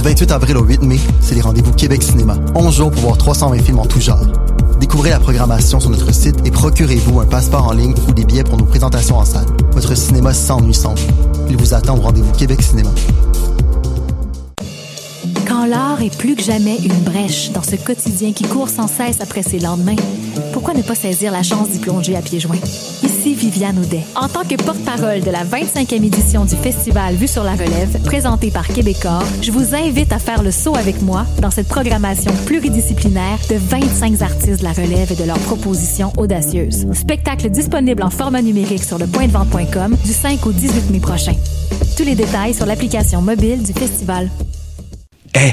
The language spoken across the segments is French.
Du 28 avril au 8 mai, c'est les rendez-vous Québec Cinéma. 11 jours pour voir 320 films en tout genre. Découvrez la programmation sur notre site et procurez-vous un passeport en ligne ou des billets pour nos présentations en salle. Votre cinéma s'ennuie sans vous. Il vous attend au rendez-vous Québec Cinéma. Quand l'art est plus que jamais une brèche dans ce quotidien qui court sans cesse après ses lendemains, pourquoi ne pas saisir la chance d'y plonger à pieds joints? Viviane Audet. En tant que porte-parole de la 25e édition du festival Vue sur la relève, présenté par Québecor, je vous invite à faire le saut avec moi dans cette programmation pluridisciplinaire de 25 artistes de la relève et de leurs propositions audacieuses. Spectacle disponible en format numérique sur le pointdevente.com du 5 au 18 mai prochain. Tous les détails sur l'application mobile du festival. Eh,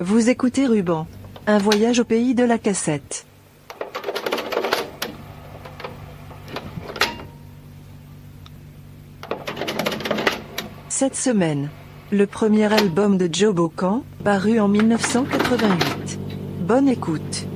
Vous écoutez Ruban. Un voyage au pays de la cassette. Cette semaine, le premier album de Joe Bocan, paru en 1988. Bonne écoute.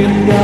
Hallelujah.